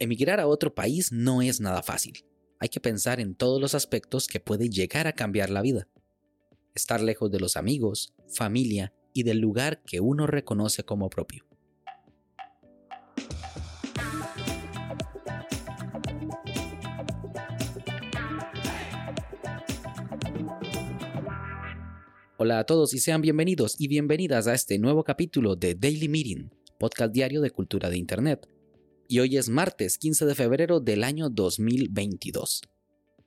Emigrar a otro país no es nada fácil. Hay que pensar en todos los aspectos que puede llegar a cambiar la vida. Estar lejos de los amigos, familia y del lugar que uno reconoce como propio. Hola a todos y sean bienvenidos y bienvenidas a este nuevo capítulo de Daily Meeting, podcast diario de cultura de Internet y hoy es martes 15 de febrero del año 2022.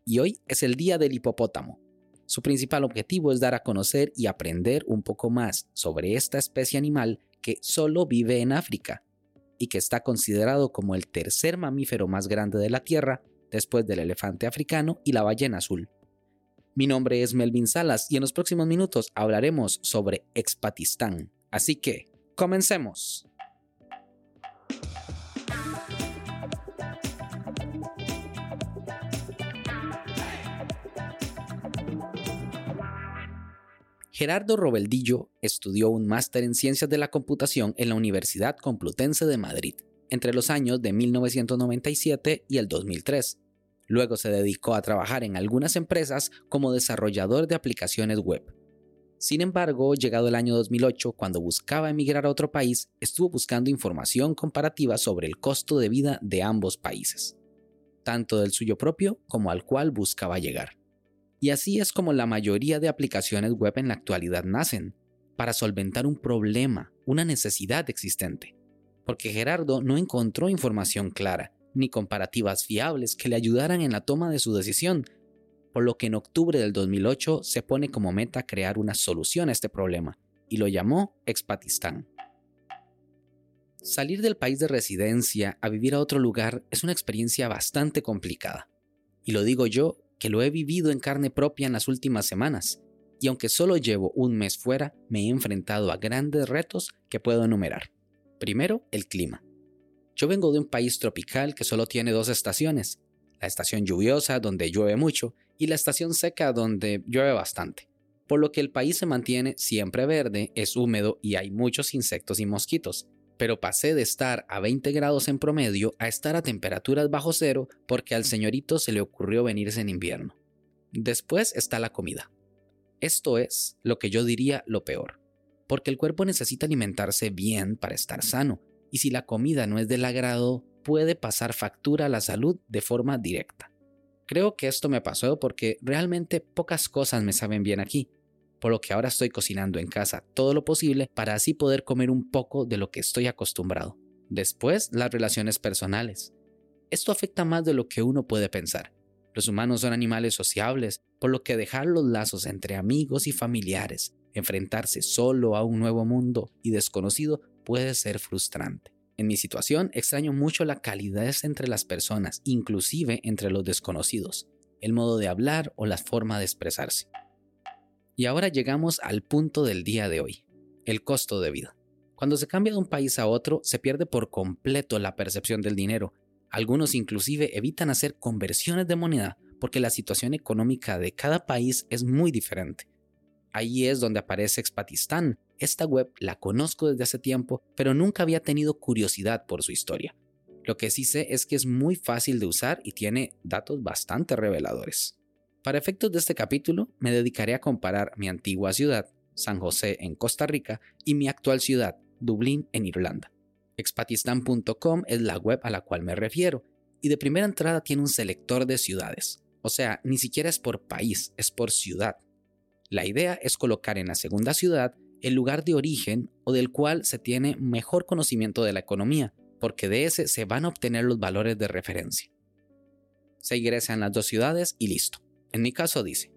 Y hoy es el Día del Hipopótamo. Su principal objetivo es dar a conocer y aprender un poco más sobre esta especie animal que solo vive en África y que está considerado como el tercer mamífero más grande de la Tierra después del elefante africano y la ballena azul. Mi nombre es Melvin Salas y en los próximos minutos hablaremos sobre Expatistán. Así que, comencemos. Gerardo Robeldillo estudió un máster en Ciencias de la Computación en la Universidad Complutense de Madrid entre los años de 1997 y el 2003. Luego se dedicó a trabajar en algunas empresas como desarrollador de aplicaciones web. Sin embargo, llegado el año 2008, cuando buscaba emigrar a otro país, estuvo buscando información comparativa sobre el costo de vida de ambos países, tanto del suyo propio como al cual buscaba llegar. Y así es como la mayoría de aplicaciones web en la actualidad nacen, para solventar un problema, una necesidad existente. Porque Gerardo no encontró información clara, ni comparativas fiables que le ayudaran en la toma de su decisión, por lo que en octubre del 2008 se pone como meta crear una solución a este problema, y lo llamó Expatistán. Salir del país de residencia a vivir a otro lugar es una experiencia bastante complicada. Y lo digo yo que lo he vivido en carne propia en las últimas semanas, y aunque solo llevo un mes fuera, me he enfrentado a grandes retos que puedo enumerar. Primero, el clima. Yo vengo de un país tropical que solo tiene dos estaciones, la estación lluviosa donde llueve mucho y la estación seca donde llueve bastante, por lo que el país se mantiene siempre verde, es húmedo y hay muchos insectos y mosquitos, pero pasé de estar a 20 grados en promedio a estar a temperaturas bajo cero porque al señorito se le ocurrió venirse en invierno. Después está la comida. Esto es lo que yo diría lo peor, porque el cuerpo necesita alimentarse bien para estar sano, y si la comida no es del agrado, puede pasar factura a la salud de forma directa. Creo que esto me pasó porque realmente pocas cosas me saben bien aquí, por lo que ahora estoy cocinando en casa todo lo posible para así poder comer un poco de lo que estoy acostumbrado. Después, las relaciones personales. Esto afecta más de lo que uno puede pensar. Los humanos son animales sociables, por lo que dejar los lazos entre amigos y familiares, enfrentarse solo a un nuevo mundo y desconocido puede ser frustrante. En mi situación extraño mucho la calidez entre las personas, inclusive entre los desconocidos, el modo de hablar o la forma de expresarse. Y ahora llegamos al punto del día de hoy, el costo de vida. Cuando se cambia de un país a otro, se pierde por completo la percepción del dinero. Algunos inclusive evitan hacer conversiones de moneda porque la situación económica de cada país es muy diferente. Ahí es donde aparece Expatistán. Esta web la conozco desde hace tiempo, pero nunca había tenido curiosidad por su historia. Lo que sí sé es que es muy fácil de usar y tiene datos bastante reveladores. Para efectos de este capítulo, me dedicaré a comparar mi antigua ciudad, San José en Costa Rica, y mi actual ciudad, Dublín en Irlanda. Expatistan.com es la web a la cual me refiero, y de primera entrada tiene un selector de ciudades. O sea, ni siquiera es por país, es por ciudad. La idea es colocar en la segunda ciudad el lugar de origen o del cual se tiene mejor conocimiento de la economía, porque de ese se van a obtener los valores de referencia. Se ingresan las dos ciudades y listo. En mi caso dice,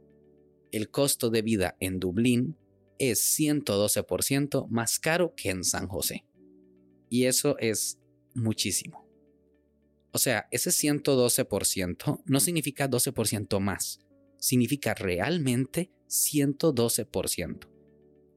el costo de vida en Dublín es 112% más caro que en San José. Y eso es muchísimo. O sea, ese 112% no significa 12% más, significa realmente 112%.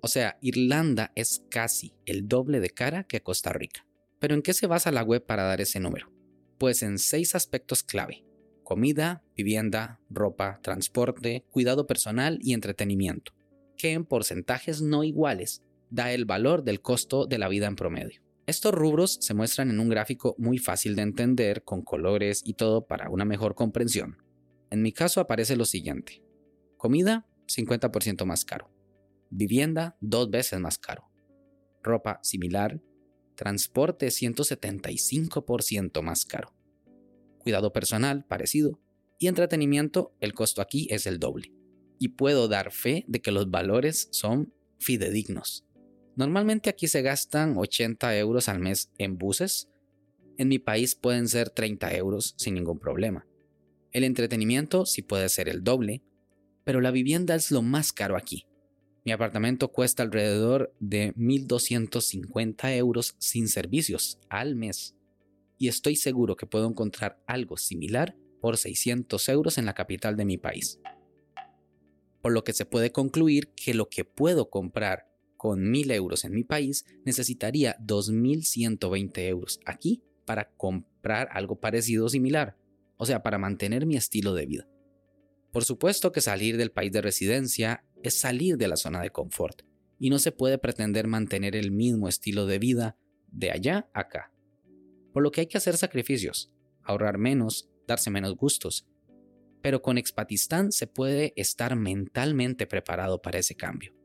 O sea, Irlanda es casi el doble de cara que Costa Rica. Pero ¿en qué se basa la web para dar ese número? Pues en seis aspectos clave comida, vivienda, ropa, transporte, cuidado personal y entretenimiento, que en porcentajes no iguales da el valor del costo de la vida en promedio. Estos rubros se muestran en un gráfico muy fácil de entender, con colores y todo para una mejor comprensión. En mi caso aparece lo siguiente. Comida, 50% más caro. Vivienda, dos veces más caro. Ropa, similar. Transporte, 175% más caro. Cuidado personal, parecido. Y entretenimiento, el costo aquí es el doble. Y puedo dar fe de que los valores son fidedignos. Normalmente aquí se gastan 80 euros al mes en buses. En mi país pueden ser 30 euros sin ningún problema. El entretenimiento sí puede ser el doble, pero la vivienda es lo más caro aquí. Mi apartamento cuesta alrededor de 1.250 euros sin servicios al mes. Y estoy seguro que puedo encontrar algo similar por 600 euros en la capital de mi país. Por lo que se puede concluir que lo que puedo comprar con 1.000 euros en mi país necesitaría 2.120 euros aquí para comprar algo parecido o similar o sea, para mantener mi estilo de vida. Por supuesto que salir del país de residencia es salir de la zona de confort, y no se puede pretender mantener el mismo estilo de vida de allá acá. Por lo que hay que hacer sacrificios, ahorrar menos, darse menos gustos. Pero con Expatistán se puede estar mentalmente preparado para ese cambio.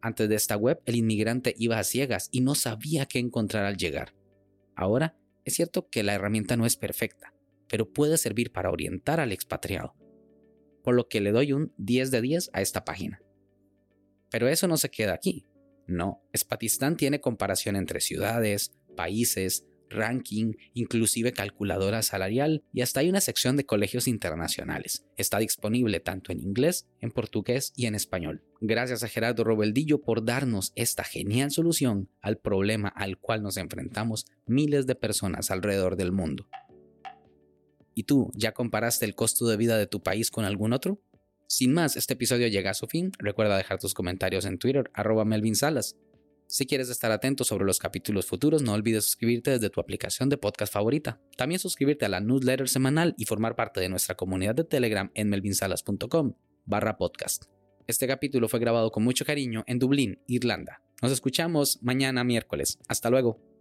Antes de esta web, el inmigrante iba a ciegas y no sabía qué encontrar al llegar. Ahora, es cierto que la herramienta no es perfecta, pero puede servir para orientar al expatriado, por lo que le doy un 10 de 10 a esta página. Pero eso no se queda aquí. No, Spatistán tiene comparación entre ciudades, países, ranking, inclusive calculadora salarial y hasta hay una sección de colegios internacionales. Está disponible tanto en inglés, en portugués y en español. Gracias a Gerardo Robeldillo por darnos esta genial solución al problema al cual nos enfrentamos miles de personas alrededor del mundo. ¿Y tú ya comparaste el costo de vida de tu país con algún otro? Sin más, este episodio llega a su fin. Recuerda dejar tus comentarios en Twitter, arroba Melvin Salas. Si quieres estar atento sobre los capítulos futuros, no olvides suscribirte desde tu aplicación de podcast favorita. También suscribirte a la newsletter semanal y formar parte de nuestra comunidad de Telegram en melvinsalas.com barra podcast. Este capítulo fue grabado con mucho cariño en Dublín, Irlanda. Nos escuchamos mañana miércoles. Hasta luego.